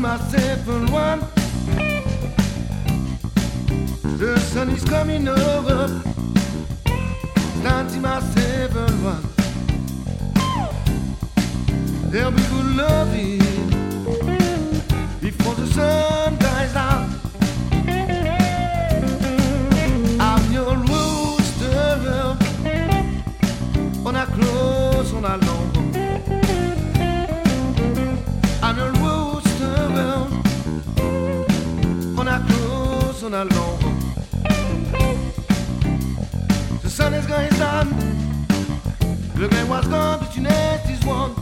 Myself on one. The sun is coming over. Starting myself on one. There'll be good loving close on a long. The sun is going down. Look at what's gone, but is one.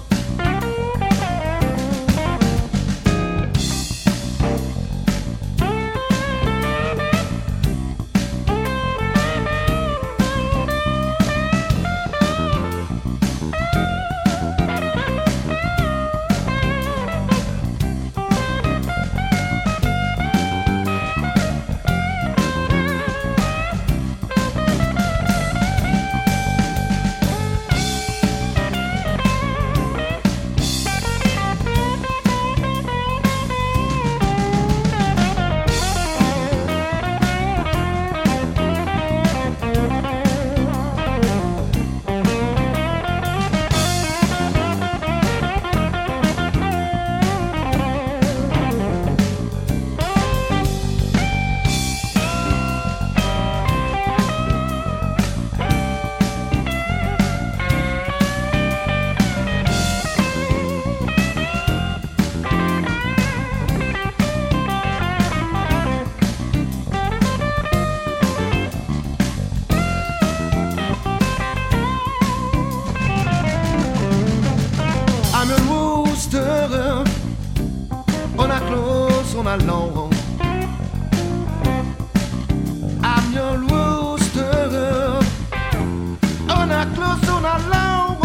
On a close on a long. I'm your rooster on a close on a long.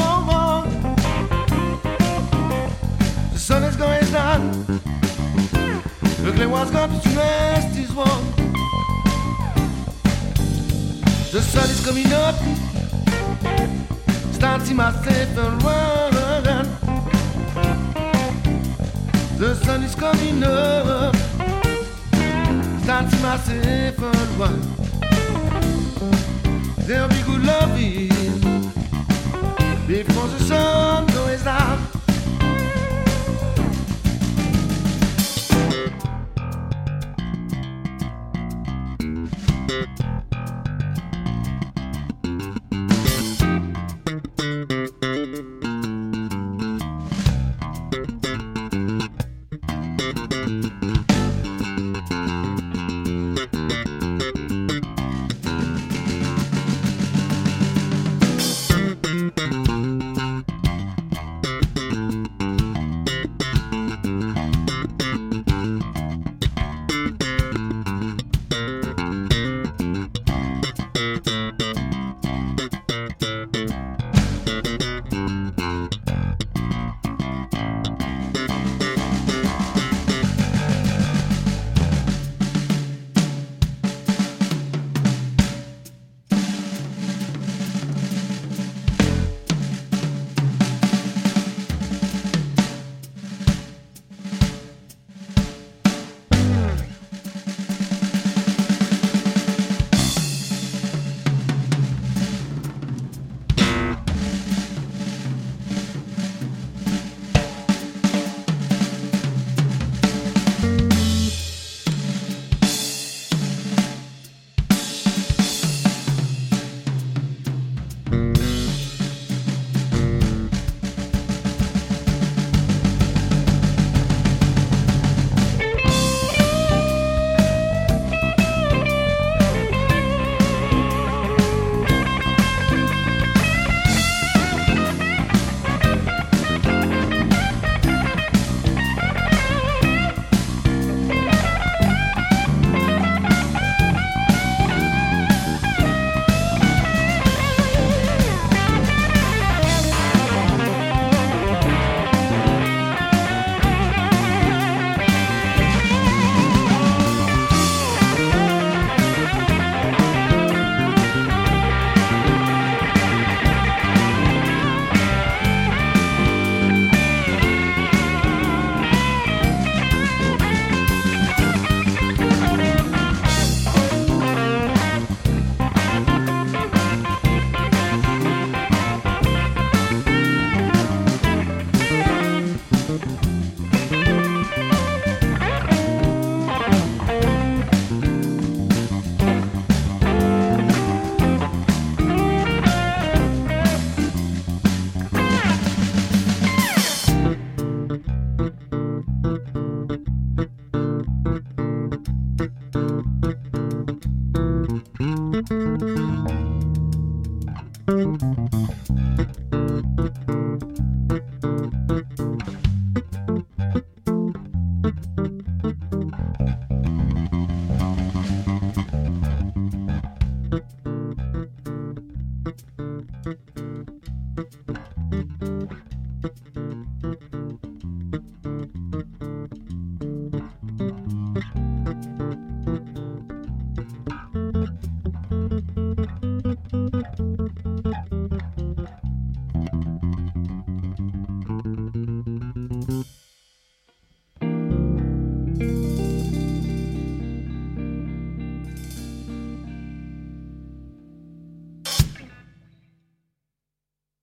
The sun is going down. Look at what's got to rest is warm. The sun is coming up. Starting myself and And run. There'll be good loving before the sun